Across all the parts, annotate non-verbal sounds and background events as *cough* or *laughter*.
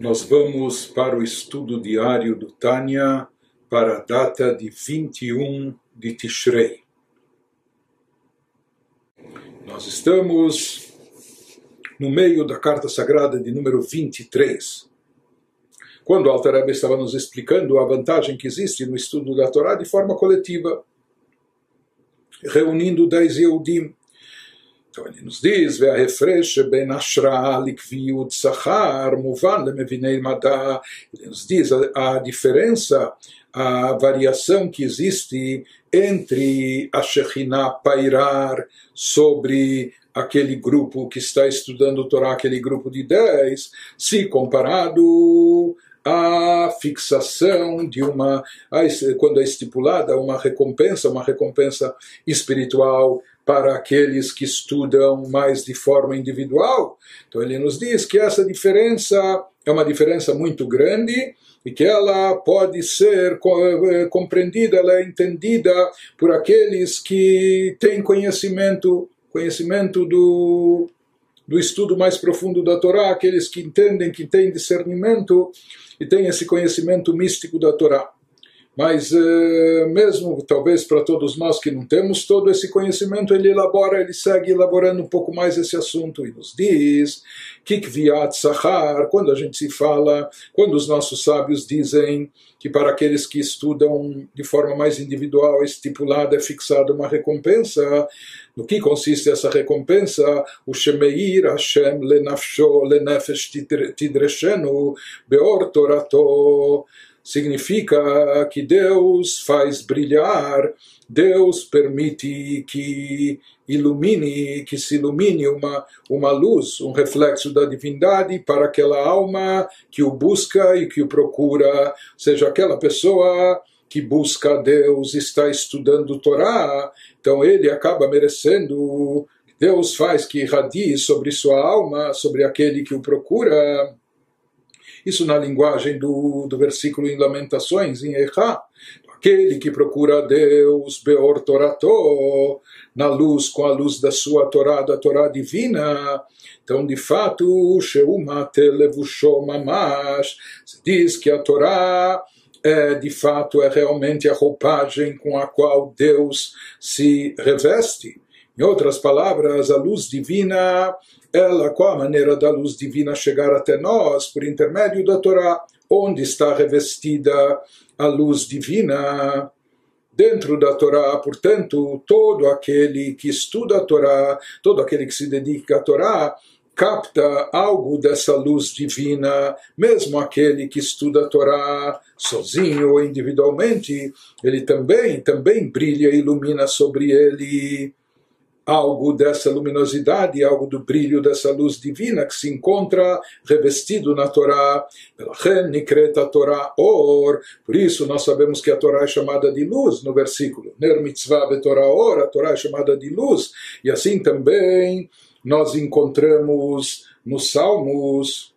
Nós vamos para o estudo diário do Tânia para a data de 21 de Tishrei. Nós estamos no meio da carta sagrada de número 23. Quando o estava nos explicando a vantagem que existe no estudo da Torá de forma coletiva, reunindo dez Yehudim, então ele nos diz, ele nos diz a, a diferença, a variação que existe entre a Shekhinah pairar sobre aquele grupo que está estudando o Torá, aquele grupo de dez, se comparado a fixação de uma, quando é estipulada uma recompensa, uma recompensa espiritual para aqueles que estudam mais de forma individual. Então ele nos diz que essa diferença é uma diferença muito grande e que ela pode ser eh, compreendida, ela é entendida por aqueles que têm conhecimento, conhecimento do, do estudo mais profundo da Torá, aqueles que entendem, que têm discernimento e têm esse conhecimento místico da Torá. Mas eh, mesmo talvez para todos nós que não temos todo esse conhecimento, ele elabora, ele segue elaborando um pouco mais esse assunto e nos diz que Sahar, quando a gente se fala, quando os nossos sábios dizem que para aqueles que estudam de forma mais individual, estipulada, é fixada uma recompensa, no que consiste essa recompensa? O Shemeir Hashem lenafsho lenefesh tidreshenu beor torato significa que Deus faz brilhar, Deus permite que ilumine, que se ilumine uma, uma luz, um reflexo da divindade para aquela alma que o busca e que o procura, seja aquela pessoa que busca Deus, está estudando Torá, então ele acaba merecendo, Deus faz que irradie sobre sua alma, sobre aquele que o procura. Isso na linguagem do, do versículo em Lamentações, em Echá. Aquele que procura Deus, Beor Torato, na luz, com a luz da sua Torá, da Torá divina. Então, de fato, Sheumate Levusho Mamash, se diz que a Torá é, de fato, é realmente a roupagem com a qual Deus se reveste. Em outras palavras, a luz divina ela, qual a maneira da luz divina chegar até nós? Por intermédio da Torá. Onde está revestida a luz divina? Dentro da Torá, portanto, todo aquele que estuda a Torá, todo aquele que se dedica à Torá, capta algo dessa luz divina, mesmo aquele que estuda a Torá sozinho ou individualmente, ele também, também brilha e ilumina sobre ele algo dessa luminosidade, algo do brilho dessa luz divina que se encontra revestido na Torá. Torá Or. Por isso nós sabemos que a Torá é chamada de luz no versículo. Ner mitzvah Torá Or, a Torá é chamada de luz. E assim também nós encontramos nos Salmos,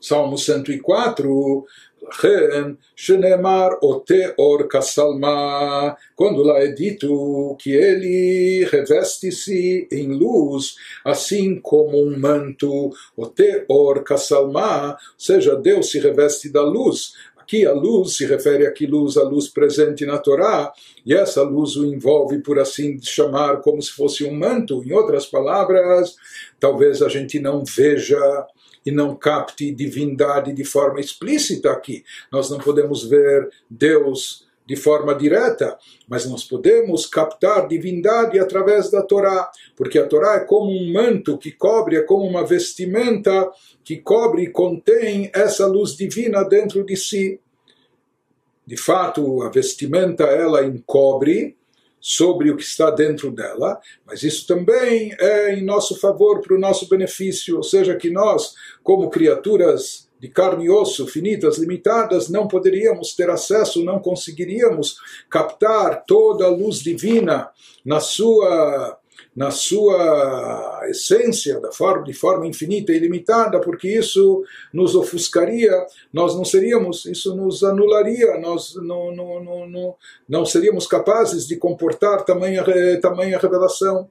Salmo 104, לכן שנאמר אותה אור כסלמה, quando lá é dito que ele reveste-se em luz, assim como um manto, o teor kasalma, ou seja, Deus se reveste da luz. Aqui a luz se refere a que luz, a luz presente na Torá, e essa luz o envolve, por assim chamar, como se fosse um manto. Em outras palavras, talvez a gente não veja e não capte divindade de forma explícita aqui. Nós não podemos ver Deus de forma direta, mas nós podemos captar divindade através da Torá, porque a Torá é como um manto que cobre, é como uma vestimenta que cobre e contém essa luz divina dentro de si. De fato, a vestimenta ela encobre, sobre o que está dentro dela, mas isso também é em nosso favor, para o nosso benefício, ou seja, que nós, como criaturas de carne e osso, finitas, limitadas, não poderíamos ter acesso, não conseguiríamos captar toda a luz divina na sua na sua essência, da forma, de forma infinita e ilimitada, porque isso nos ofuscaria, nós não seríamos, isso nos anularia, nós não, não, não, não, não seríamos capazes de comportar tamanha, tamanha revelação.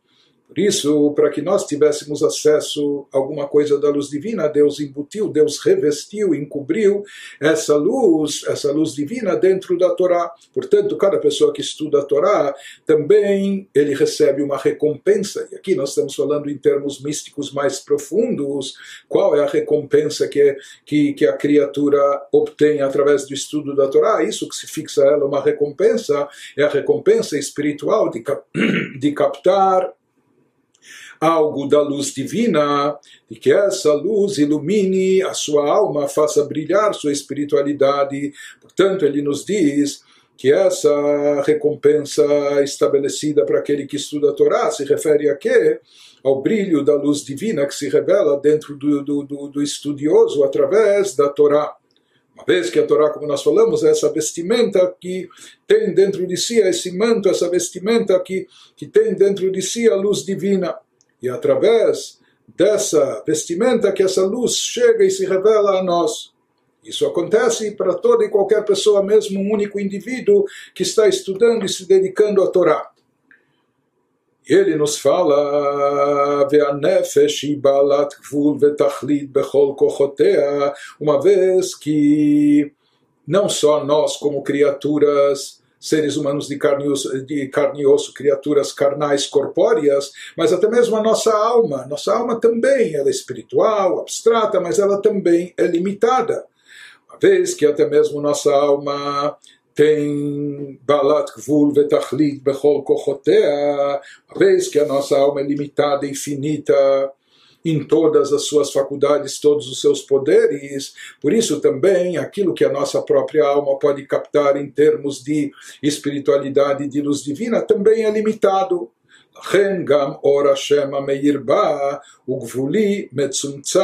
Por isso, para que nós tivéssemos acesso a alguma coisa da luz divina, Deus embutiu, Deus revestiu, encobriu essa luz, essa luz divina dentro da Torá. Portanto, cada pessoa que estuda a Torá também ele recebe uma recompensa. E aqui nós estamos falando em termos místicos mais profundos. Qual é a recompensa que, que, que a criatura obtém através do estudo da Torá? Isso que se fixa ela uma recompensa é a recompensa espiritual de, *clears throat* de captar algo da luz divina, e que essa luz ilumine a sua alma, faça brilhar sua espiritualidade. Portanto, ele nos diz que essa recompensa estabelecida para aquele que estuda a Torá se refere a quê? Ao brilho da luz divina que se revela dentro do, do, do, do estudioso através da Torá. Uma vez que a Torá, como nós falamos, é essa vestimenta que tem dentro de si, esse manto, essa vestimenta que, que tem dentro de si a luz divina e através dessa vestimenta que essa luz chega e se revela a nós. Isso acontece para toda e qualquer pessoa, mesmo um único indivíduo que está estudando e se dedicando à Torá. Ele nos fala, uma vez que não só nós como criaturas seres humanos de carne, de carne e osso, criaturas carnais corpóreas, mas até mesmo a nossa alma. Nossa alma também ela é espiritual, abstrata, mas ela também é limitada. Uma vez que até mesmo nossa alma tem balat gvul vetachlit bechol kochotea, uma vez que a nossa alma é limitada, infinita, em todas as suas faculdades, todos os seus poderes. Por isso também aquilo que a nossa própria alma pode captar em termos de espiritualidade de luz divina também é limitado. לכן גם אור השם המאיר בה הוא גבולי, מצומצם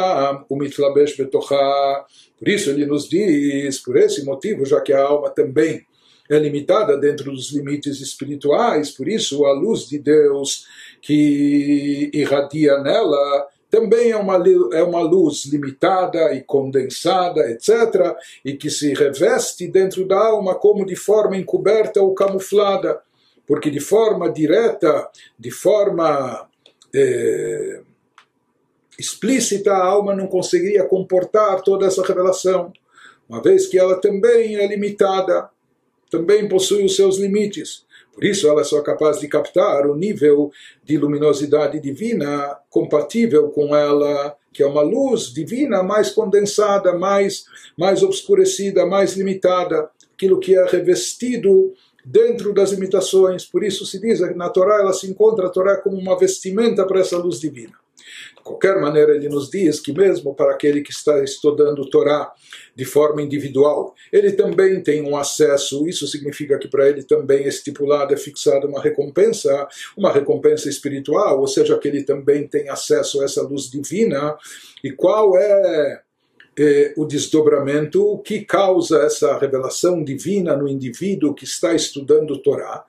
ומתלבש בתוכה. Por isso ele nos diz, por esse motivo, já que a alma também é limitada dentro dos limites espirituais, por isso a luz de Deus que irradia nela também é uma, é uma luz limitada e condensada, etc., e que se reveste dentro da alma como de forma encoberta ou camuflada, porque de forma direta, de forma é, explícita, a alma não conseguiria comportar toda essa revelação, uma vez que ela também é limitada, também possui os seus limites. Por isso, ela é só capaz de captar o nível de luminosidade divina compatível com ela, que é uma luz divina mais condensada, mais, mais obscurecida, mais limitada, aquilo que é revestido dentro das limitações. Por isso se diz na Torá ela se encontra a Torá como uma vestimenta para essa luz divina qualquer maneira, ele nos diz que mesmo para aquele que está estudando Torá de forma individual, ele também tem um acesso, isso significa que para ele também é estipulado, é fixada uma recompensa, uma recompensa espiritual, ou seja, que ele também tem acesso a essa luz divina. E qual é eh, o desdobramento que causa essa revelação divina no indivíduo que está estudando Torá.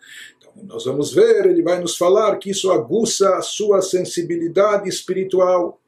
Nós vamos ver, ele vai nos falar que isso aguça a sua sensibilidade espiritual.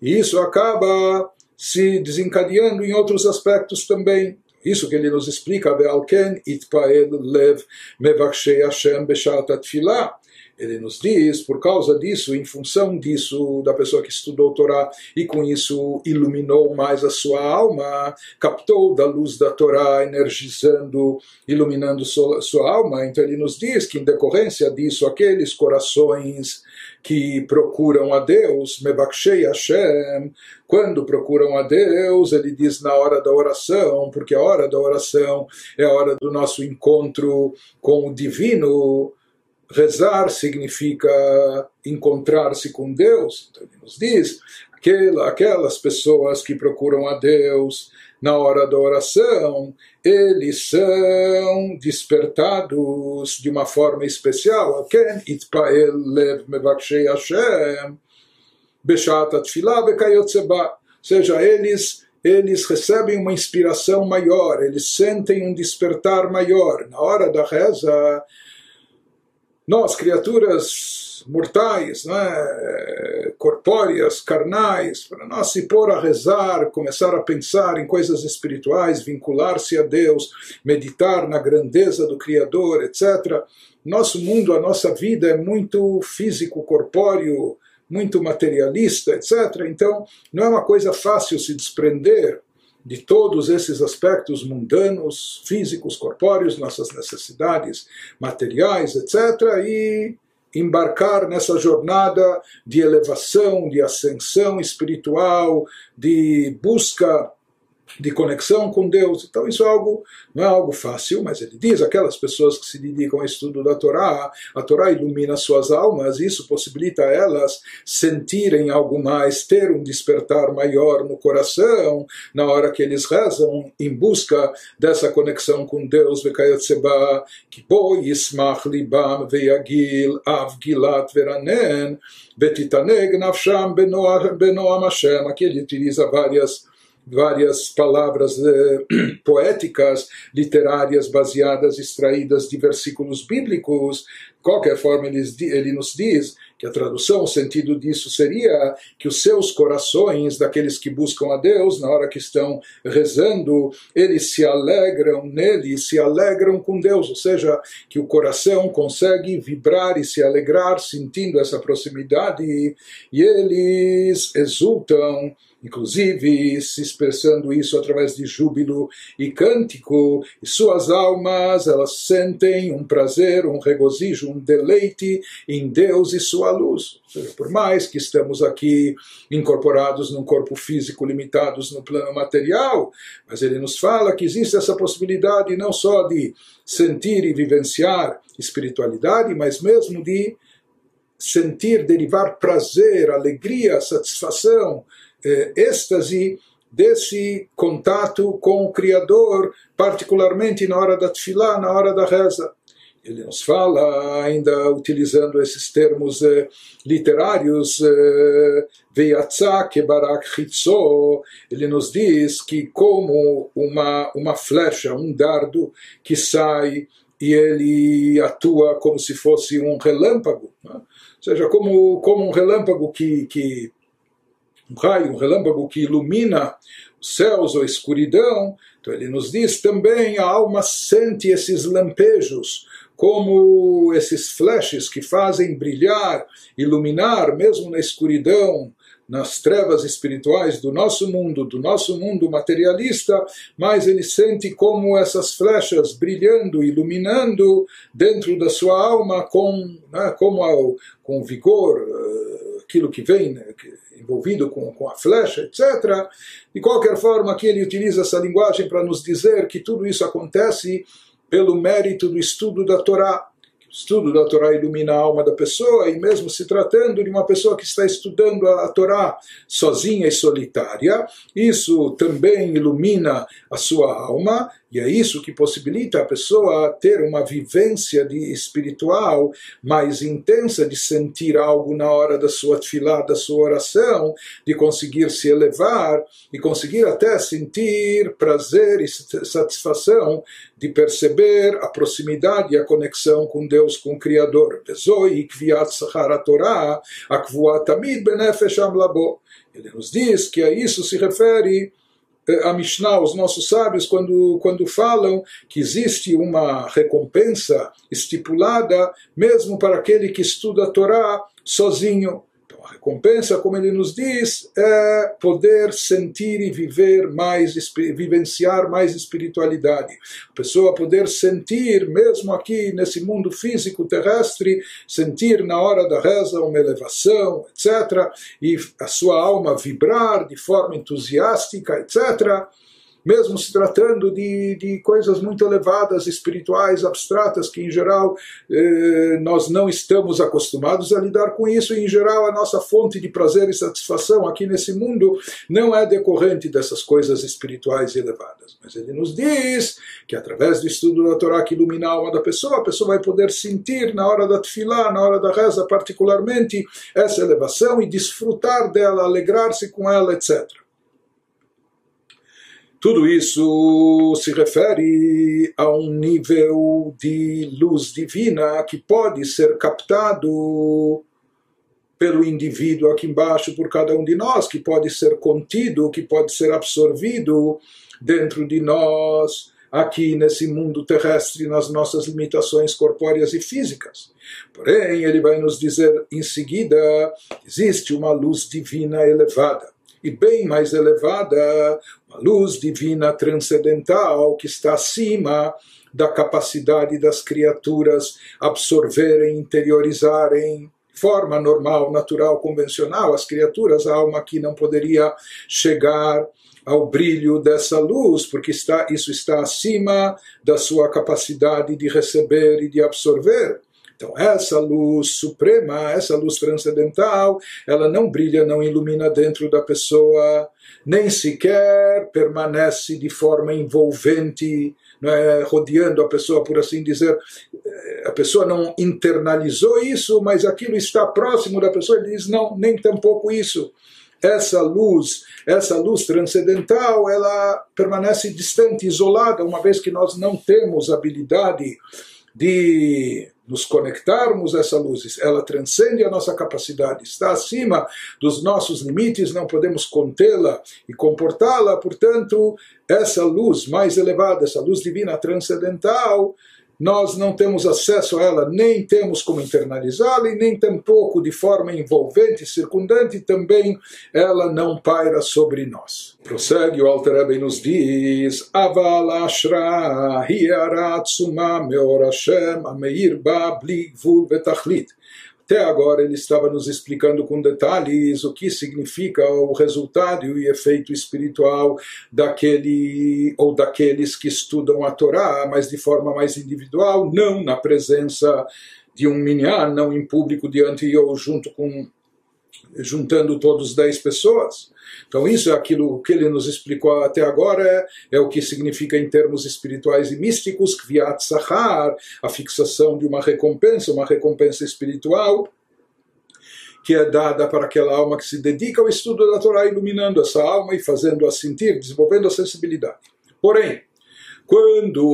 E isso acaba se desencadeando em outros aspectos também. Isso que ele nos explica, Ve'alken itpael lev mevakshei Hashem beshat atfilah ele nos diz, por causa disso, em função disso, da pessoa que estudou Torá e com isso iluminou mais a sua alma, captou da luz da Torá, energizando, iluminando sua, sua alma. Então ele nos diz que, em decorrência disso, aqueles corações que procuram a Deus, Mevakshei Hashem, quando procuram a Deus, ele diz na hora da oração, porque a hora da oração é a hora do nosso encontro com o divino, rezar significa encontrar-se com Deus. Então ele nos diz, aquela, aquelas pessoas que procuram a Deus na hora da oração, eles são despertados de uma forma especial. Ken lev Hashem Ou seja, eles eles recebem uma inspiração maior, eles sentem um despertar maior. Na hora da reza, nós, criaturas mortais, né, corpóreas, carnais, para nós se pôr a rezar, começar a pensar em coisas espirituais, vincular-se a Deus, meditar na grandeza do Criador, etc. Nosso mundo, a nossa vida é muito físico, corpóreo, muito materialista, etc. Então, não é uma coisa fácil se desprender de todos esses aspectos mundanos, físicos, corpóreos, nossas necessidades materiais, etc., e embarcar nessa jornada de elevação, de ascensão espiritual, de busca de conexão com Deus. Então isso é algo, não é algo fácil, mas ele diz aquelas pessoas que se dedicam ao estudo da Torá, a Torá ilumina suas almas, isso possibilita a elas sentirem algo mais, ter um despertar maior no coração, na hora que eles rezam em busca dessa conexão com Deus. Aqui ele utiliza várias várias palavras eh, *clears throat* poéticas, literárias, baseadas, extraídas de versículos bíblicos. De qualquer forma, ele, ele nos diz que a tradução, o sentido disso seria que os seus corações, daqueles que buscam a Deus, na hora que estão rezando, eles se alegram nele, se alegram com Deus, ou seja, que o coração consegue vibrar e se alegrar sentindo essa proximidade e eles exultam inclusive se expressando isso através de júbilo e cântico, e suas almas elas sentem um prazer, um regozijo, um deleite em Deus e sua luz. Seja, por mais que estamos aqui incorporados num corpo físico, limitados no plano material, mas ele nos fala que existe essa possibilidade não só de sentir e vivenciar espiritualidade, mas mesmo de sentir, derivar prazer, alegria, satisfação, eh, êxtase desse contato com o Criador, particularmente na hora da tefilá, na hora da reza. Ele nos fala, ainda utilizando esses termos eh, literários, eh, Veiatzá kebarak hitzo, ele nos diz que como uma, uma flecha, um dardo que sai e ele atua como se fosse um relâmpago, né? ou seja, como, como um relâmpago que, que um raio, um relâmpago que ilumina os céus ou a escuridão, então ele nos diz também a alma sente esses lampejos, como esses flashes que fazem brilhar, iluminar, mesmo na escuridão, nas trevas espirituais do nosso mundo, do nosso mundo materialista, mas ele sente como essas flechas brilhando, iluminando dentro da sua alma com, né, como ao, com vigor, eh, aquilo que vem, né, envolvido com, com a flecha, etc. De qualquer forma, aqui ele utiliza essa linguagem para nos dizer que tudo isso acontece pelo mérito do estudo da Torá o estudo da Torá ilumina a alma da pessoa, e mesmo se tratando de uma pessoa que está estudando a Torá sozinha e solitária, isso também ilumina a sua alma, e é isso que possibilita a pessoa ter uma vivência de espiritual mais intensa, de sentir algo na hora da sua tefilá, da sua oração, de conseguir se elevar e conseguir até sentir prazer e satisfação de perceber a proximidade e a conexão com Deus, com o Criador. Ele nos diz que a isso se refere a Mishnah, os nossos sábios, quando, quando falam que existe uma recompensa estipulada mesmo para aquele que estuda a Torá sozinho. Recompensa, como ele nos diz, é poder sentir e viver mais, vivenciar mais espiritualidade. A pessoa poder sentir, mesmo aqui nesse mundo físico terrestre, sentir na hora da reza uma elevação, etc. E a sua alma vibrar de forma entusiástica, etc mesmo se tratando de, de coisas muito elevadas, espirituais, abstratas, que em geral eh, nós não estamos acostumados a lidar com isso, e em geral a nossa fonte de prazer e satisfação aqui nesse mundo não é decorrente dessas coisas espirituais elevadas. Mas ele nos diz que através do estudo da Torá que ilumina a alma da pessoa, a pessoa vai poder sentir na hora da tefilá, na hora da reza particularmente, essa elevação e desfrutar dela, alegrar-se com ela, etc. Tudo isso se refere a um nível de luz divina que pode ser captado pelo indivíduo aqui embaixo, por cada um de nós, que pode ser contido, que pode ser absorvido dentro de nós, aqui nesse mundo terrestre, nas nossas limitações corpóreas e físicas. Porém, ele vai nos dizer em seguida: existe uma luz divina elevada e bem mais elevada, uma luz divina transcendental que está acima da capacidade das criaturas absorverem, interiorizarem forma normal, natural, convencional, as criaturas, a alma que não poderia chegar ao brilho dessa luz, porque está, isso está acima da sua capacidade de receber e de absorver. Então, essa luz suprema, essa luz transcendental, ela não brilha, não ilumina dentro da pessoa, nem sequer permanece de forma envolvente, é, rodeando a pessoa, por assim dizer. A pessoa não internalizou isso, mas aquilo está próximo da pessoa, ele diz: não, nem tampouco isso essa luz, essa luz transcendental, ela permanece distante, isolada, uma vez que nós não temos habilidade de nos conectarmos a essa luz, ela transcende a nossa capacidade, está acima dos nossos limites, não podemos contê-la e comportá-la, portanto, essa luz mais elevada, essa luz divina transcendental, nós não temos acesso a ela, nem temos como internalizá-la, e nem tampouco de forma envolvente, circundante, também ela não paira sobre nós. Prossegue o Alter Rebbe nos diz, Aval Hiaratsuma Meor Hashem, Ameir Ba, Betachlit. Até agora ele estava nos explicando com detalhes o que significa o resultado e o efeito espiritual daquele ou daqueles que estudam a Torá, mas de forma mais individual, não na presença de um minyan, não em público diante ou junto com juntando todos dez pessoas. Então isso é aquilo que ele nos explicou até agora, é, é o que significa em termos espirituais e místicos, Kviat Sahar, a fixação de uma recompensa, uma recompensa espiritual, que é dada para aquela alma que se dedica ao estudo da Torá, iluminando essa alma e fazendo-a sentir, desenvolvendo a sensibilidade. Porém, quando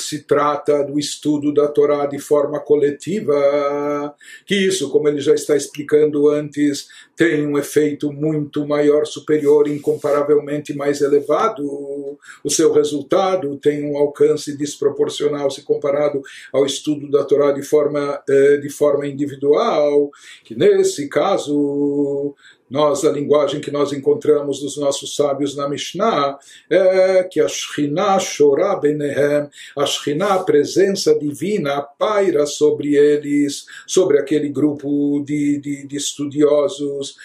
se trata do estudo da Torá de forma coletiva, que isso, como ele já está explicando antes, tem um efeito muito maior, superior, incomparavelmente mais elevado. O seu resultado tem um alcance desproporcional se comparado ao estudo da Torá de forma, eh, de forma individual, que nesse caso nós, a linguagem que nós encontramos dos nossos sábios na Mishnah, é que a Shekhinah chorá benehem, a Shekhinah, a presença divina, paira sobre eles, sobre aquele grupo de, de, de estudiosos,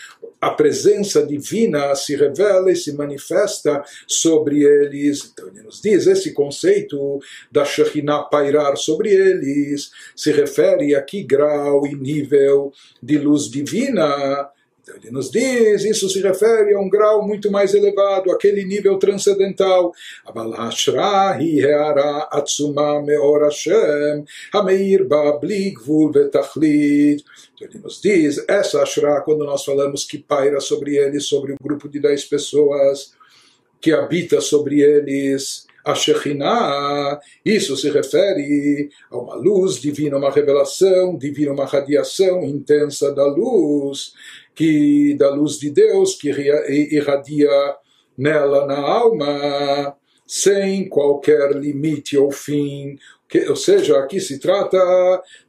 a presença divina se revela e se manifesta sobre eles. Então ele nos diz, esse conceito da Shekhinah pairar sobre eles se refere a que grau e nível de luz divina então ele nos diz, isso se refere a um grau muito mais elevado, aquele nível transcendental. Então ele nos diz, essa ashra, quando nós falamos que paira sobre eles, sobre o grupo de dez pessoas, que habita sobre eles, a Shekhinah, isso se refere a uma luz divina, uma revelação divina, uma radiação intensa da luz, que da luz de Deus que irradia nela na alma sem qualquer limite ou fim. Que, ou seja, aqui se trata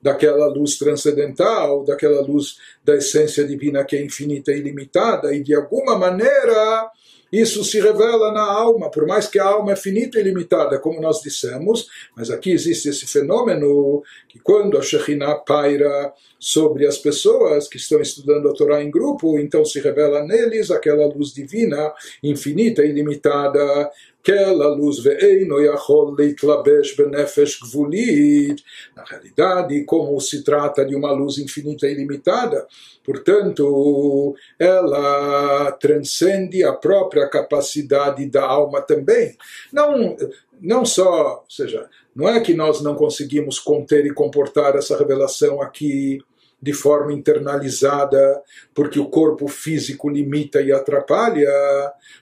daquela luz transcendental, daquela luz da essência divina que é infinita e ilimitada, e de alguma maneira isso se revela na alma, por mais que a alma é finita e limitada, como nós dissemos, mas aqui existe esse fenômeno que quando a Shekhinah paira sobre as pessoas que estão estudando a Torá em grupo, então se revela neles aquela luz divina, infinita e ilimitada, aquela luz ve'eino yachol leitlabesh benefesh gvulit. Na realidade, como se trata de uma luz infinita e ilimitada, portanto, ela transcende a própria capacidade da alma também. Não, não só, ou seja, não é que nós não conseguimos conter e comportar essa revelação aqui de forma internalizada, porque o corpo físico limita e atrapalha,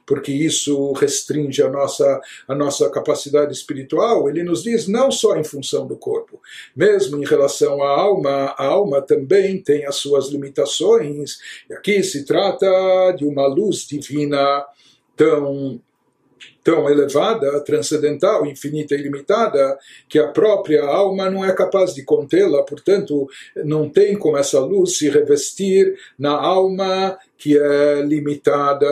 porque isso restringe a nossa, a nossa capacidade espiritual. Ele nos diz não só em função do corpo, mesmo em relação à alma, a alma também tem as suas limitações. E aqui se trata de uma luz divina tão tão elevada, transcendental, infinita e ilimitada, que a própria alma não é capaz de contê-la, portanto, não tem como essa luz se revestir na alma que é limitada.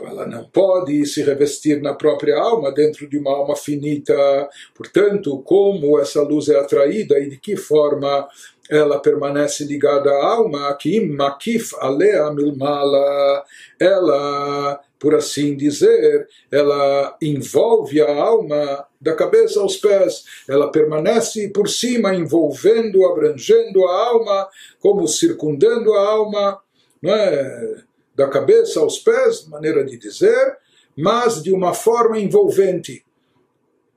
Então ela não pode se revestir na própria alma dentro de uma alma finita. Portanto, como essa luz é atraída e de que forma ela permanece ligada à alma, que makif alea milmala, ela por assim dizer, ela envolve a alma da cabeça aos pés, ela permanece por cima, envolvendo, abrangendo a alma, como circundando a alma, não é? Da cabeça aos pés, maneira de dizer, mas de uma forma envolvente.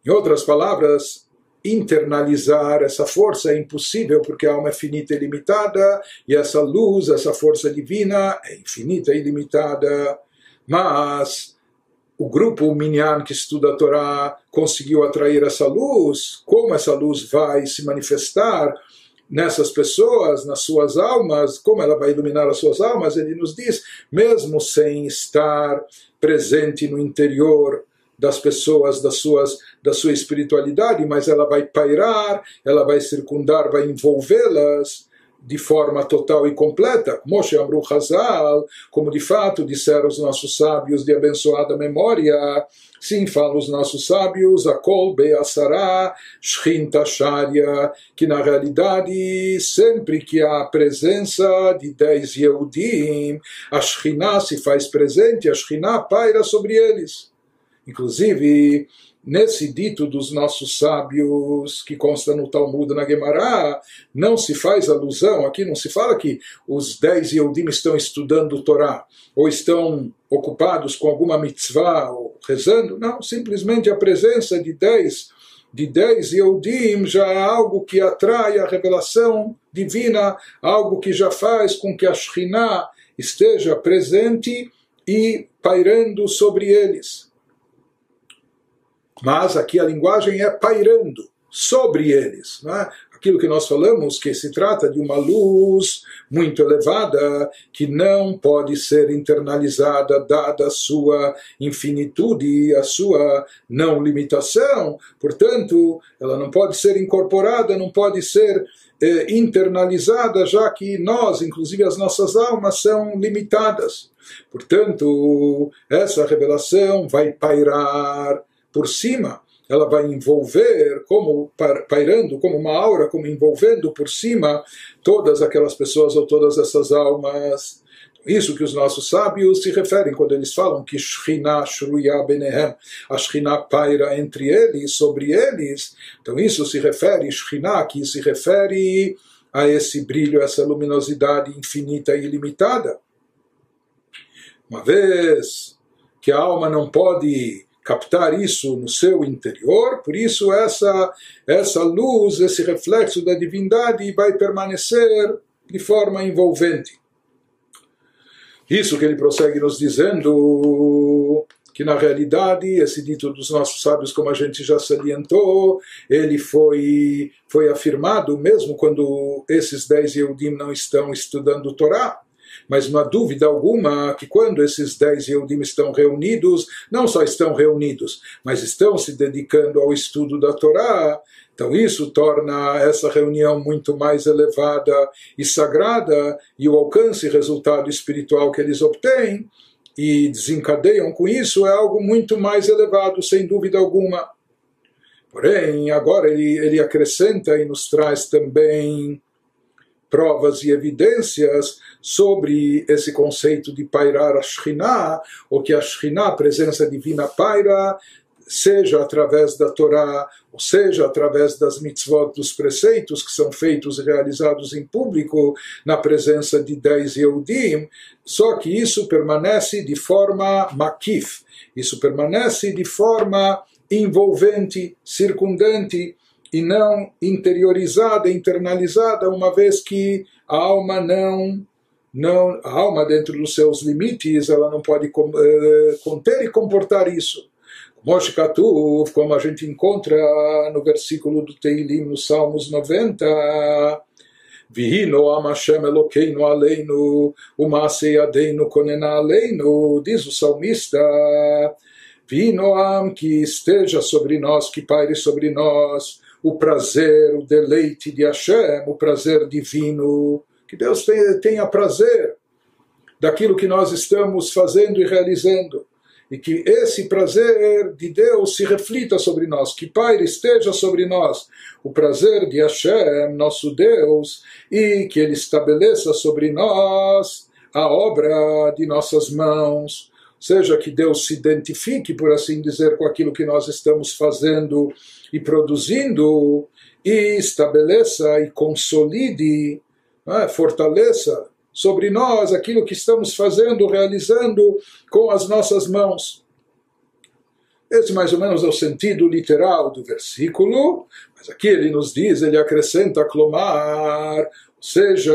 Em outras palavras, internalizar essa força é impossível porque a alma é finita e limitada e essa luz, essa força divina é infinita e limitada. Mas o grupo Minyan que estuda a Torá conseguiu atrair essa luz, como essa luz vai se manifestar nessas pessoas, nas suas almas, como ela vai iluminar as suas almas, ele nos diz, mesmo sem estar presente no interior das pessoas, das suas, da sua espiritualidade, mas ela vai pairar, ela vai circundar, vai envolvê-las de forma total e completa, Moshe Amru Hazal, como de fato disseram os nossos sábios de abençoada memória, sim, falam os nossos sábios, Akol Be'asara Shrinta Sharia, que na realidade, sempre que há presença de dez Yehudim, a Shrinah se faz presente, a Shrinah paira sobre eles. Inclusive, nesse dito dos nossos sábios, que consta no Talmud na Gemara, não se faz alusão, aqui não se fala que os dez Yehudim estão estudando o Torá, ou estão ocupados com alguma mitzvah, ou rezando, não, simplesmente a presença de dez de dez Yehudim já é algo que atrai a revelação divina, algo que já faz com que a Shekhinah esteja presente e pairando sobre eles mas aqui a linguagem é pairando sobre eles. É? Aquilo que nós falamos, que se trata de uma luz muito elevada, que não pode ser internalizada, dada a sua infinitude, a sua não limitação, portanto, ela não pode ser incorporada, não pode ser eh, internalizada, já que nós, inclusive as nossas almas, são limitadas. Portanto, essa revelação vai pairar por cima, ela vai envolver, como pairando, como uma aura, como envolvendo por cima todas aquelas pessoas ou todas essas almas. Isso que os nossos sábios se referem quando eles falam que Shekhinah Shruya Benehem, a Shekhinah paira entre eles, sobre eles. Então isso se refere, Shekhinah, que se refere a esse brilho, essa luminosidade infinita e ilimitada. Uma vez que a alma não pode captar isso no seu interior, por isso essa, essa luz, esse reflexo da divindade vai permanecer de forma envolvente. Isso que ele prossegue nos dizendo que na realidade esse dito dos nossos sábios, como a gente já salientou, ele foi, foi afirmado mesmo quando esses dez Yehudim não estão estudando Torá mas não há dúvida alguma que quando esses dez Yehudim estão reunidos, não só estão reunidos, mas estão se dedicando ao estudo da Torá, então isso torna essa reunião muito mais elevada e sagrada e o alcance e resultado espiritual que eles obtêm e desencadeiam com isso é algo muito mais elevado, sem dúvida alguma. Porém, agora ele, ele acrescenta e nos traz também provas e evidências sobre esse conceito de pairar a Shekhinah, ou que a Shekhinah, a presença divina, paira, seja através da Torá, ou seja através das mitzvot, dos preceitos que são feitos e realizados em público, na presença de dez Yehudim, só que isso permanece de forma makif, isso permanece de forma envolvente, circundante, e não interiorizada, internalizada, uma vez que a alma não não a alma dentro dos seus limites ela não pode eh, conter e comportar isso. Moshe como a gente encontra no versículo do Teilim, nos Salmos 90, Vihino am Hashem Elokeinu aleinu, umase yadeinu konena aleinu, diz o salmista, Vihino am, que esteja sobre nós, que paire sobre nós, o prazer, o deleite de Hashem, o prazer divino, que Deus tenha prazer daquilo que nós estamos fazendo e realizando. E que esse prazer de Deus se reflita sobre nós, que Pai esteja sobre nós, o prazer de Hashem, nosso Deus, e que Ele estabeleça sobre nós a obra de nossas mãos. Seja que Deus se identifique, por assim dizer, com aquilo que nós estamos fazendo e produzindo, e estabeleça e consolide, né, fortaleça sobre nós aquilo que estamos fazendo, realizando com as nossas mãos. Esse mais ou menos é o sentido literal do versículo, mas aqui ele nos diz, ele acrescenta clomar, ou seja,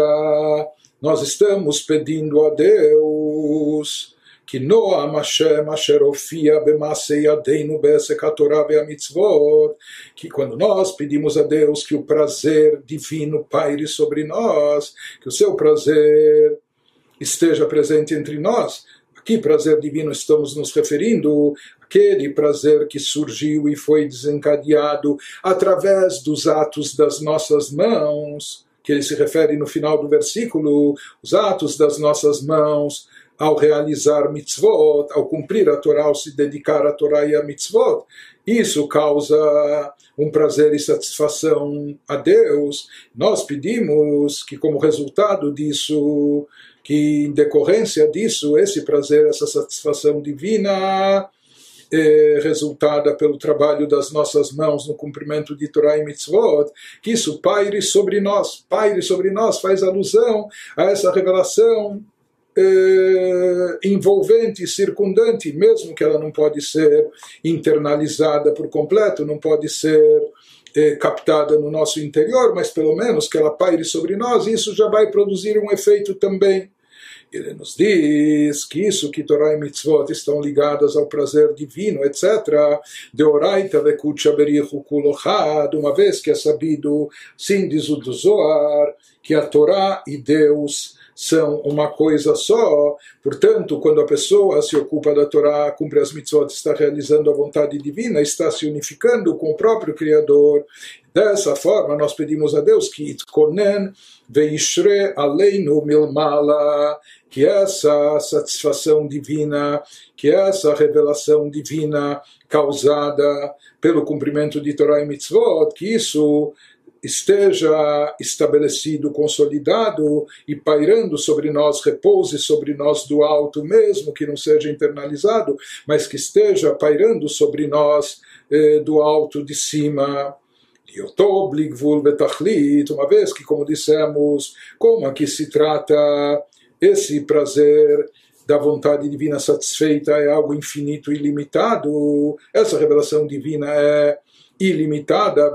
nós estamos pedindo a Deus que Hashem Asher Ofia Bemassei Adeinu Besek Torá Mitzvot, que quando nós pedimos a Deus que o prazer divino paire sobre nós, que o seu prazer esteja presente entre nós, aqui prazer divino estamos nos referindo? Aquele prazer que surgiu e foi desencadeado através dos atos das nossas mãos, que ele se refere no final do versículo, os atos das nossas mãos, ao realizar mitzvot, ao cumprir a Torá, ao se dedicar à Torá e a mitzvot, isso causa um prazer e satisfação a Deus. Nós pedimos que, como resultado disso, que em decorrência disso, esse prazer, essa satisfação divina, é resultada pelo trabalho das nossas mãos no cumprimento de Torá e Mitzvot, que isso paire sobre nós, paire sobre nós, faz alusão a essa revelação eh, envolvente, circundante, mesmo que ela não pode ser internalizada por completo, não pode ser eh, captada no nosso interior, mas pelo menos que ela paire sobre nós, isso já vai produzir um efeito também. Ele nos diz que isso, que Torah e Mitzvot estão ligadas ao prazer divino, etc. De oraita vekucha berichu kulochad, uma vez que é sabido, sim diz o do Zohar, que a Torá e Deus são uma coisa só. Portanto, quando a pessoa se ocupa da Torá, cumpre as mitzvot, está realizando a vontade divina, está se unificando com o próprio Criador. Dessa forma, nós pedimos a Deus que itkonen veishre aleinu milmala, que essa satisfação divina, que essa revelação divina causada pelo cumprimento de Torá e mitzvot, que isso esteja estabelecido, consolidado e pairando sobre nós, repouse sobre nós do alto, mesmo que não seja internalizado, mas que esteja pairando sobre nós eh, do alto de cima. Uma vez que, como dissemos, como aqui se trata esse prazer da vontade divina satisfeita é algo infinito e limitado, essa revelação divina é ilimitada,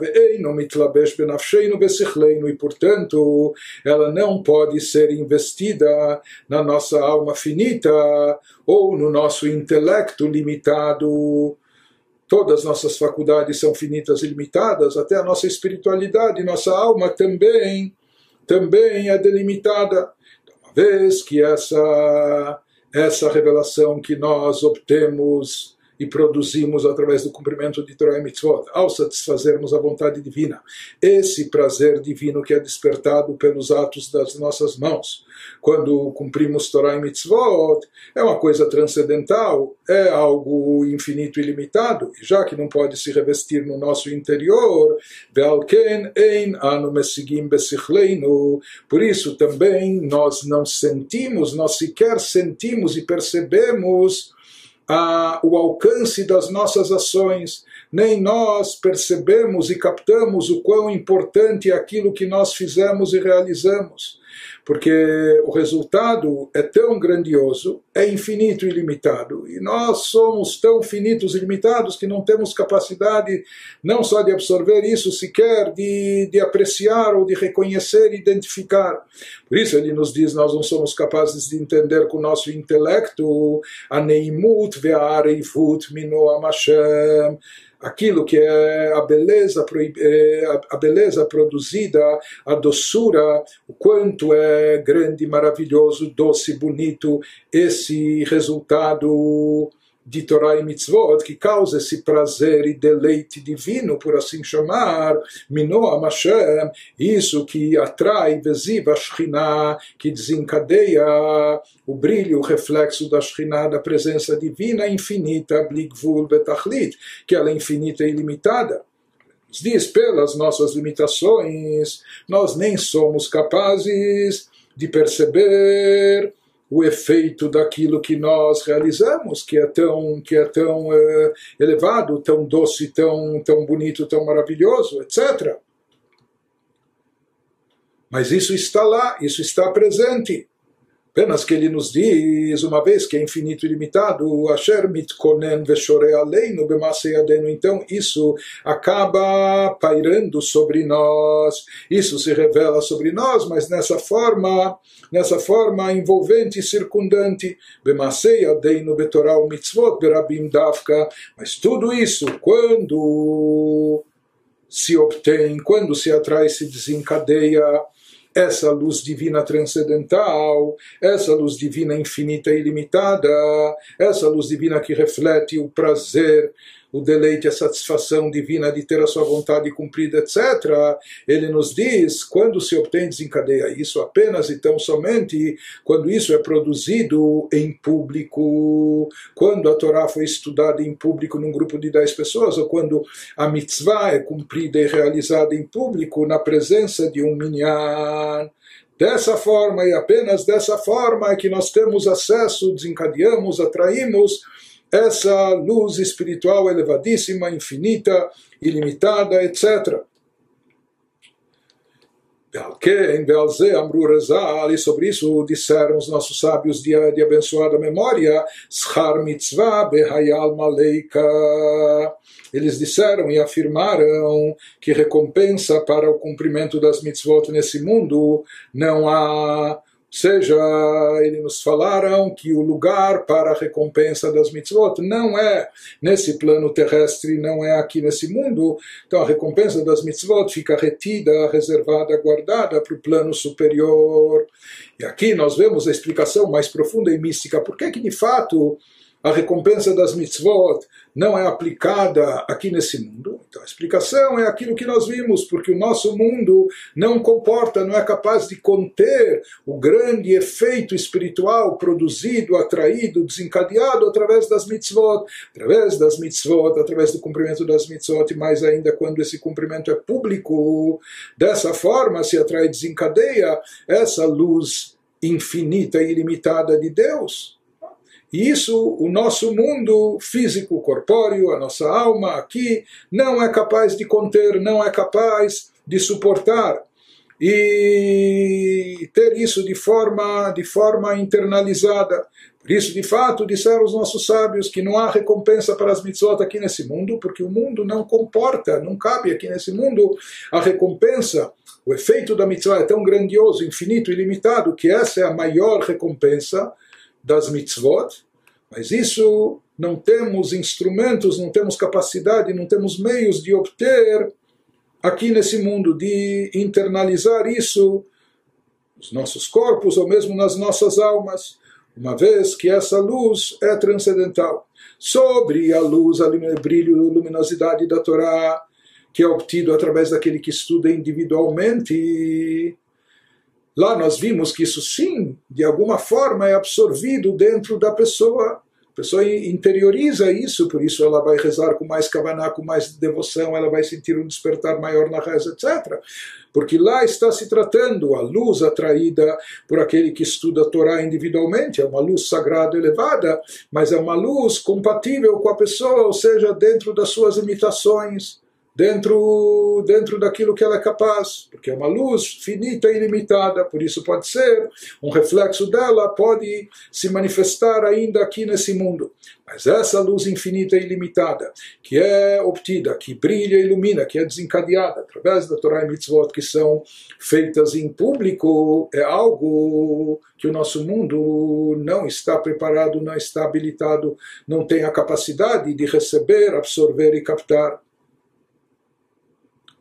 e portanto ela não pode ser investida na nossa alma finita ou no nosso intelecto limitado. Todas as nossas faculdades são finitas e limitadas, até a nossa espiritualidade, nossa alma também, também é delimitada. Uma vez que essa, essa revelação que nós obtemos e produzimos através do cumprimento de Torah e Mitzvot, ao satisfazermos a vontade divina. Esse prazer divino que é despertado pelos atos das nossas mãos, quando cumprimos Torah e Mitzvot, é uma coisa transcendental, é algo infinito e limitado, já que não pode se revestir no nosso interior, por isso também nós não sentimos, nós sequer sentimos e percebemos a, o alcance das nossas ações, nem nós percebemos e captamos o quão importante é aquilo que nós fizemos e realizamos. Porque o resultado é tão grandioso, é infinito e limitado, e nós somos tão finitos e limitados que não temos capacidade não só de absorver isso, sequer de, de apreciar ou de reconhecer e identificar. Por isso ele nos diz, nós não somos capazes de entender com o nosso intelecto a neimut ve'areivut Hashem, aquilo que é a beleza, é, a beleza produzida, a doçura, o quanto é grande, maravilhoso, doce, bonito esse resultado de Torah e Mitzvot, que causa esse prazer e deleite divino, por assim chamar, Minoa Hashem, isso que atrai, vesiva a Shekhinah, que desencadeia o brilho, o reflexo da Shekhinah, da presença divina infinita, Bligvul Betachlit, que ela é infinita e ilimitada diz pelas nossas limitações, nós nem somos capazes de perceber o efeito daquilo que nós realizamos, que é tão, que é tão uh, elevado, tão doce, tão, tão bonito, tão maravilhoso, etc. Mas isso está lá, isso está presente. Apenas que ele nos diz, uma vez que é infinito e limitado, Asher mitkonen veshore aleinu b'maseyadenu. Então isso acaba pairando sobre nós, isso se revela sobre nós, mas nessa forma, nessa forma envolvente e circundante, b'maseyadenu betoral mitzvot berabim dafka. Mas tudo isso, quando se obtém, quando se atrai, se desencadeia essa luz divina transcendental, essa luz divina infinita e ilimitada, essa luz divina que reflete o prazer o deleite, a satisfação divina de ter a sua vontade cumprida, etc., ele nos diz, quando se obtém, desencadeia isso apenas e tão somente quando isso é produzido em público, quando a Torá foi estudada em público num grupo de dez pessoas, ou quando a mitzvah é cumprida e realizada em público na presença de um minyan. Dessa forma e apenas dessa forma é que nós temos acesso, desencadeamos, atraímos essa luz espiritual elevadíssima, infinita, ilimitada, etc. E sobre isso disseram os nossos sábios de, de abençoada memória, Schar mitzvah behayal maleika. Eles disseram e afirmaram que recompensa para o cumprimento das mitzvot nesse mundo não há seja, eles nos falaram que o lugar para a recompensa das mitzvot não é nesse plano terrestre, não é aqui nesse mundo. Então a recompensa das mitzvot fica retida, reservada, guardada para o plano superior. E aqui nós vemos a explicação mais profunda e mística. Por que que de fato a recompensa das mitzvot não é aplicada aqui nesse mundo? Então a explicação é aquilo que nós vimos, porque o nosso mundo não comporta, não é capaz de conter o grande efeito espiritual produzido, atraído, desencadeado através das mitzvot, através das mitzvot, através do cumprimento das mitzvot, e mais ainda quando esse cumprimento é público. Dessa forma se atrai, desencadeia essa luz infinita e ilimitada de Deus. E isso o nosso mundo físico, corpóreo, a nossa alma aqui, não é capaz de conter, não é capaz de suportar. E ter isso de forma, de forma internalizada. Por isso, de fato, disseram os nossos sábios que não há recompensa para as mitzvot aqui nesse mundo, porque o mundo não comporta, não cabe aqui nesse mundo a recompensa. O efeito da mitzvah é tão grandioso, infinito, ilimitado, que essa é a maior recompensa das mitzvot, mas isso não temos instrumentos, não temos capacidade, não temos meios de obter aqui nesse mundo, de internalizar isso nos nossos corpos ou mesmo nas nossas almas, uma vez que essa luz é transcendental. Sobre a luz, a brilho, a luminosidade da Torá, que é obtido através daquele que estuda individualmente, Lá nós vimos que isso sim, de alguma forma, é absorvido dentro da pessoa. A pessoa interioriza isso, por isso ela vai rezar com mais kavaná, com mais devoção, ela vai sentir um despertar maior na reza, etc. Porque lá está se tratando a luz atraída por aquele que estuda a Torá individualmente, é uma luz sagrada elevada, mas é uma luz compatível com a pessoa, ou seja, dentro das suas limitações dentro, dentro daquilo que ela é capaz, porque é uma luz finita e ilimitada, por isso pode ser, um reflexo dela pode se manifestar ainda aqui nesse mundo. Mas essa luz infinita e ilimitada, que é obtida, que brilha e ilumina, que é desencadeada através da Torá e Mitzvot, que são feitas em público, é algo que o nosso mundo não está preparado, não está habilitado, não tem a capacidade de receber, absorver e captar.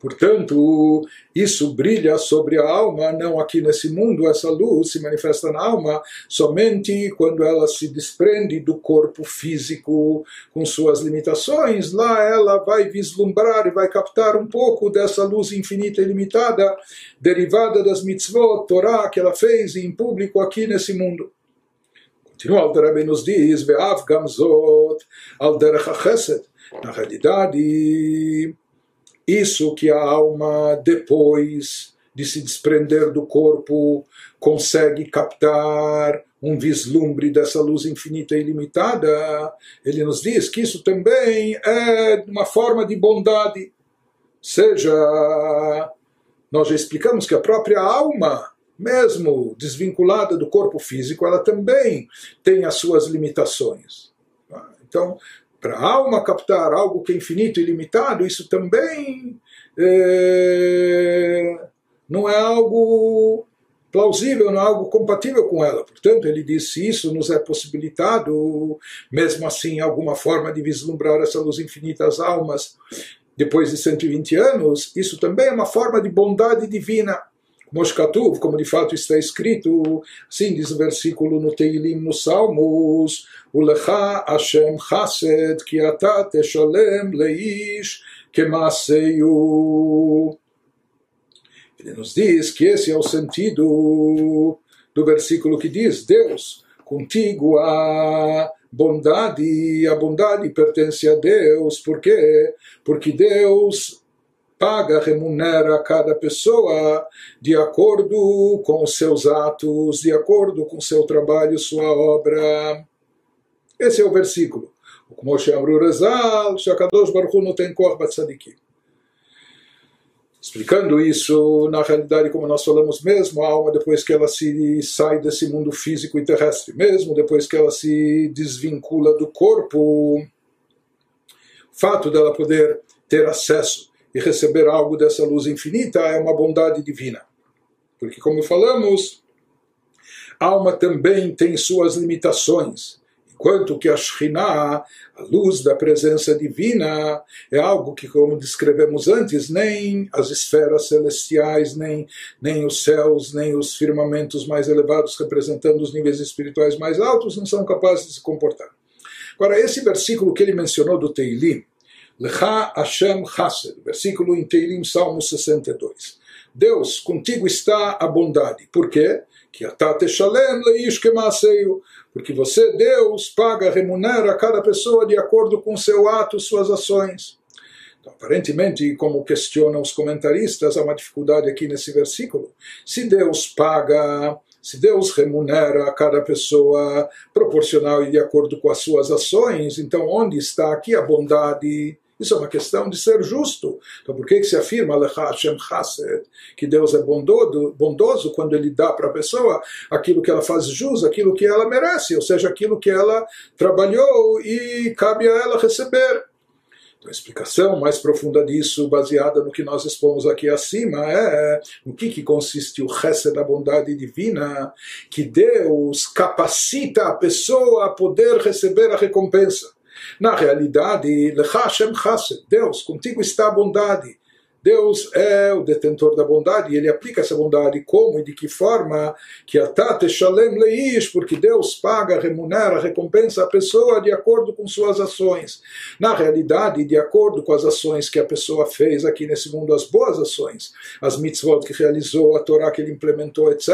Portanto, isso brilha sobre a alma, não aqui nesse mundo, essa luz se manifesta na alma somente quando ela se desprende do corpo físico com suas limitações. Lá ela vai vislumbrar e vai captar um pouco dessa luz infinita e limitada, derivada das mitzvot, Torá, que ela fez em público aqui nesse mundo. Continua, Rebbe nos diz, gamzot Na realidade, isso que a alma, depois de se desprender do corpo, consegue captar um vislumbre dessa luz infinita e ilimitada, ele nos diz que isso também é uma forma de bondade. Seja, nós já explicamos que a própria alma, mesmo desvinculada do corpo físico, ela também tem as suas limitações. Então, para a alma captar algo que é infinito e limitado, isso também é, não é algo plausível, não é algo compatível com ela. Portanto, ele diz: se isso nos é possibilitado, mesmo assim, alguma forma de vislumbrar essa luz infinita às almas, depois de 120 anos, isso também é uma forma de bondade divina. Moshkatuv, como de fato está escrito, assim diz o versículo no Teilim, nos Salmos, Ulecha Hashem Chased, ki ata teshalem leish kemaseyu. Ele nos diz que esse é o sentido do versículo que diz, Deus, contigo a bondade, a bondade pertence a Deus, por quê? Porque Deus paga, remunera cada pessoa de acordo com os seus atos, de acordo com seu trabalho, sua obra. Esse é o versículo. כמו שאמרו רז"ל, שהקדוש ברוך הוא נותן כוח בצדיקים. Explicando isso, na realidade, como nós falamos mesmo, a alma, depois que ela se sai desse mundo físico e terrestre, mesmo depois que ela se desvincula do corpo, o fato dela poder ter acesso e receber algo dessa luz infinita é uma bondade divina. Porque, como falamos, a alma também tem suas limitações. Enquanto que a Shekhinah, a luz da presença divina, é algo que, como descrevemos antes, nem as esferas celestiais, nem, nem os céus, nem os firmamentos mais elevados, representando os níveis espirituais mais altos, não são capazes de se comportar. Agora, esse versículo que ele mencionou do Teilim, Lecha Hashem Chased, versículo em Teirim, Salmo 62. Deus, contigo está a bondade. Por quê? Que atate shalem. Porque você, Deus, paga, remunera cada pessoa de acordo com seu ato, suas ações. Então, aparentemente, como questionam os comentaristas, há uma dificuldade aqui nesse versículo. Se Deus paga, se Deus remunera a cada pessoa proporcional e de acordo com as suas ações, então onde está aqui a bondade? Isso é uma questão de ser justo. Então, por que, que se afirma Hashem Chased, que Deus é bondoso, bondoso quando Ele dá para a pessoa aquilo que ela faz jus, aquilo que ela merece, ou seja, aquilo que ela trabalhou e cabe a ela receber? Então, a explicação mais profunda disso, baseada no que nós expomos aqui acima, é o que, que consiste o resto da bondade divina, que Deus capacita a pessoa a poder receber a recompensa. Na realidade, Chassid, Deus, contigo está a bondade. Deus é o detentor da bondade e ele aplica essa bondade como e de que forma que atate shalem leish, porque Deus paga, remunera, recompensa a pessoa de acordo com suas ações. Na realidade, de acordo com as ações que a pessoa fez aqui nesse mundo, as boas ações, as mitzvot que realizou, a Torá que ele implementou, etc.,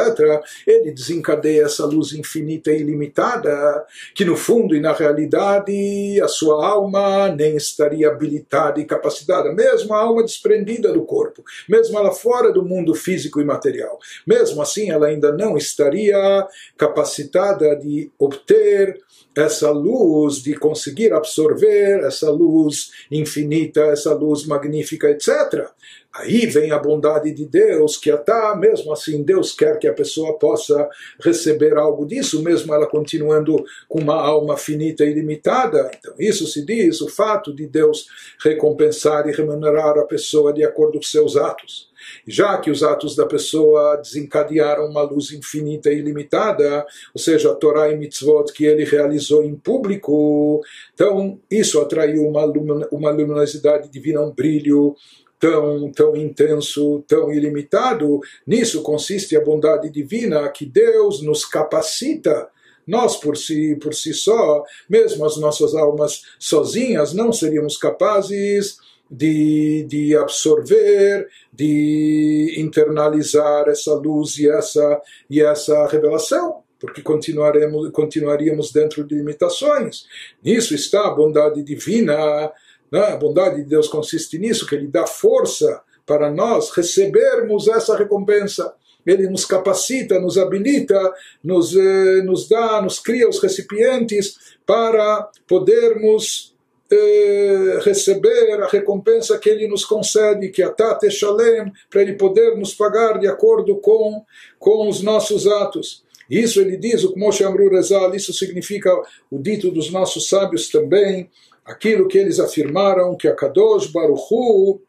ele desencadeia essa luz infinita e ilimitada, que no fundo e na realidade a sua alma nem estaria habilitada e capacitada, mesmo a alma desprendida do corpo, mesmo ela fora do mundo físico e material. Mesmo assim, ela ainda não estaria capacitada de obter essa luz, de conseguir absorver essa luz infinita, essa luz magnífica, etc. Aí vem a bondade de Deus, que até mesmo assim Deus quer que a pessoa possa receber algo disso, mesmo ela continuando com uma alma finita e limitada. Então, isso se diz o fato de Deus recompensar e remunerar a pessoa de acordo com seus atos. Já que os atos da pessoa desencadearam uma luz infinita e ilimitada, ou seja, a Torá e mitzvot que ele realizou em público, então isso atraiu uma, uma luminosidade divina, um brilho tão, tão intenso, tão ilimitado. Nisso consiste a bondade divina que Deus nos capacita nós por si, por si só, mesmo as nossas almas sozinhas, não seríamos capazes de, de absorver, de internalizar essa luz e essa, e essa revelação porque continuaremos, continuaríamos dentro de limitações. Nisso está a bondade divina. Né? A bondade de Deus consiste nisso, que Ele dá força para nós recebermos essa recompensa. Ele nos capacita, nos habilita, nos, eh, nos dá, nos cria os recipientes para podermos eh, receber a recompensa que ele nos concede, que é Tate Shalem, para ele poder nos pagar de acordo com, com os nossos atos. Isso ele diz, o Moshe Amru Rezal, isso significa o dito dos nossos sábios também, aquilo que eles afirmaram, que a Kadosh Baruch Hu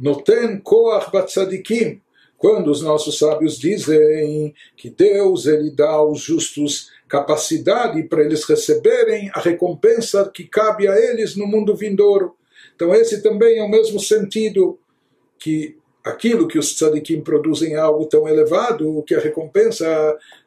noten koach batzadikim, quando os nossos sábios dizem que Deus ele dá aos justos capacidade para eles receberem a recompensa que cabe a eles no mundo vindouro. Então esse também é o mesmo sentido que aquilo que os tzadikim produzem é algo tão elevado que a recompensa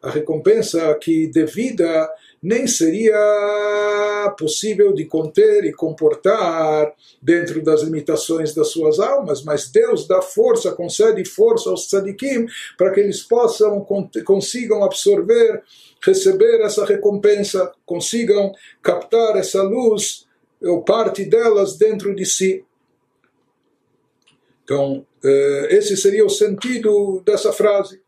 a recompensa que devida nem seria possível de conter e comportar dentro das limitações das suas almas, mas Deus dá força, concede força aos tzadikim para que eles possam consigam absorver receber essa recompensa, consigam captar essa luz ou parte delas dentro de si. Então, eh, esse seria o sentido dessa frase.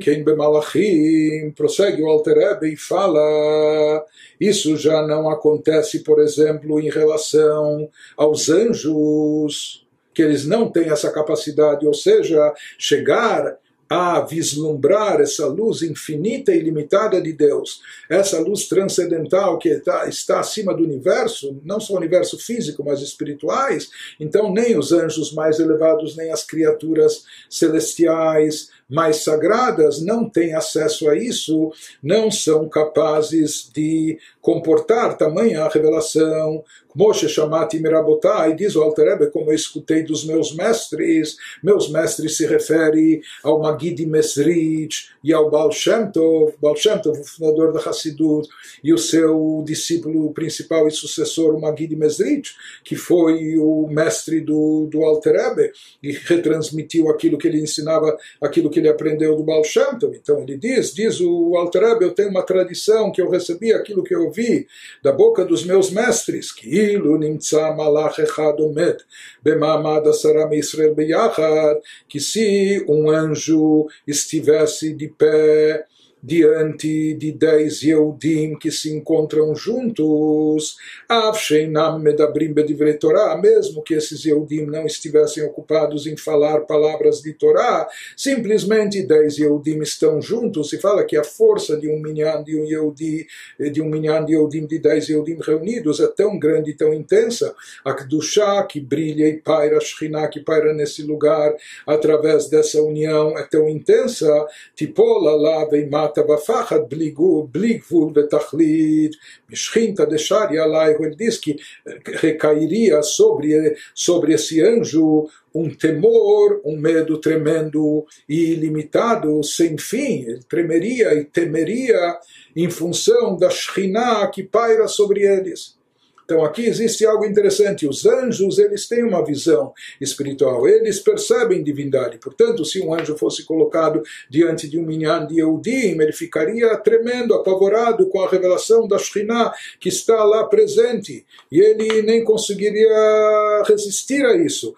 Quem bemalachim, prossegue o Alter Rebbe e fala, isso já não acontece, por exemplo, em relação aos anjos, que eles não têm essa capacidade, ou seja, chegar a vislumbrar essa luz infinita e ilimitada de Deus, essa luz transcendental que está, está acima do universo, não só o universo físico, mas espirituais, então nem os anjos mais elevados, nem as criaturas celestiais mais sagradas não têm acesso a isso, não são capazes de comportar tamanha revelação, Moshe Shamati Mirabotai, diz o Alter como eu escutei dos meus mestres, meus mestres se refere ao Magid Mesrich e ao Baal Shem Tov, Baal Shem Tov, o fundador da Hassidut, e o seu discípulo principal e sucessor, o Magid Mesrich, que foi o mestre do, do Alter e retransmitiu aquilo que ele ensinava, aquilo que ele aprendeu do Baal Shem Tov. Então ele diz, diz o Alter eu tenho uma tradição que eu recebi aquilo que eu ouvi da boca dos meus mestres, que כאילו נמצא מלאך אחד עומד במעמד עשרה מישראל ביחד, כי se um anjo estivesse de pé diante de dez Yehudim que se encontram juntos, mesmo que esses Yehudim não estivessem ocupados em falar palavras de Torá, simplesmente dez Yehudim estão juntos e fala que a força de um minyan de um Yehudi, de um minyan de Yehudim, de dez Yehudim reunidos é tão grande e tão intensa, a Kedushá que brilha e paira, a Shekhinah que paira nesse lugar, através dessa união é tão intensa, tipola lá vem mata מטה בפחד בלי גבול ותכלית, משכינתא דשריה עלייהו, ele diz que recairia sobre, sobre esse anjo um temor, um medo tremendo e ilimitado, sem fim. Ele tremeria e temeria em função da Shekhinah que paira sobre eles. Então aqui existe algo interessante. Os anjos, eles têm uma visão espiritual. Eles percebem divindade. Portanto, se um anjo fosse colocado diante de um minyan de Eudim, ele ficaria tremendo, apavorado com a revelação da Shekhinah que está lá presente. E ele nem conseguiria resistir a isso.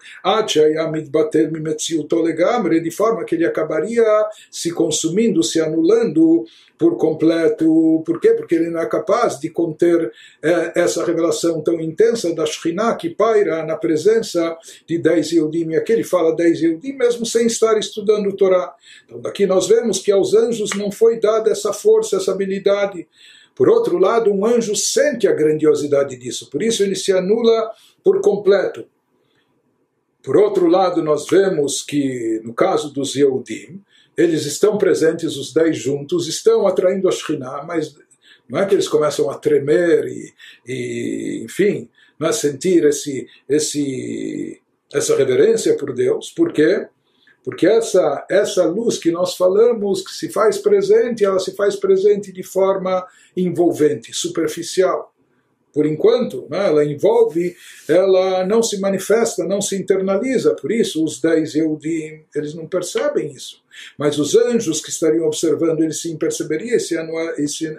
De forma que ele acabaria se consumindo, se anulando por completo. Por quê? Porque ele não é capaz de conter é, essa revelação tão intensa da Shekhinah que paira na presença de 10 Yehudim. E aqui ele fala 10 Yehudim mesmo sem estar estudando o Torá. Então daqui nós vemos que aos anjos não foi dada essa força, essa habilidade. Por outro lado, um anjo sente a grandiosidade disso, por isso ele se anula por completo. Por outro lado, nós vemos que, no caso dos Yehudim, eles estão presentes, os dez juntos, estão atraindo a Shekhinah, mas não é que eles começam a tremer e, e enfim, não é sentir esse, esse, essa reverência por Deus. Por quê? Porque essa, essa luz que nós falamos, que se faz presente, ela se faz presente de forma envolvente, superficial. Por enquanto, né, ela envolve, ela não se manifesta, não se internaliza. Por isso, os dez Eudim, eles não percebem isso. Mas os anjos que estariam observando, eles sim perceberiam e se,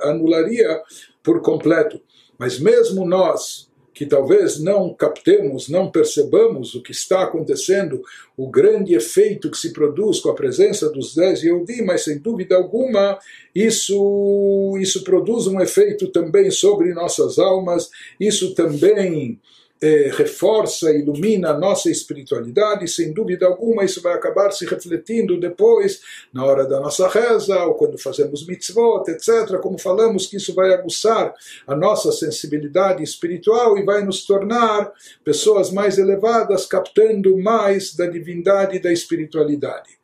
anularia por completo. Mas mesmo nós, que talvez não captemos, não percebamos o que está acontecendo, o grande efeito que se produz com a presença dos dez Yehudi, mas sem dúvida alguma isso, isso produz um efeito também sobre nossas almas, isso também eh, reforça, ilumina a nossa espiritualidade, sem dúvida alguma isso vai acabar se refletindo depois na hora da nossa reza ou quando fazemos mitzvot, etc. Como falamos que isso vai aguçar a nossa sensibilidade espiritual e vai nos tornar pessoas mais elevadas, captando mais da divindade e da espiritualidade.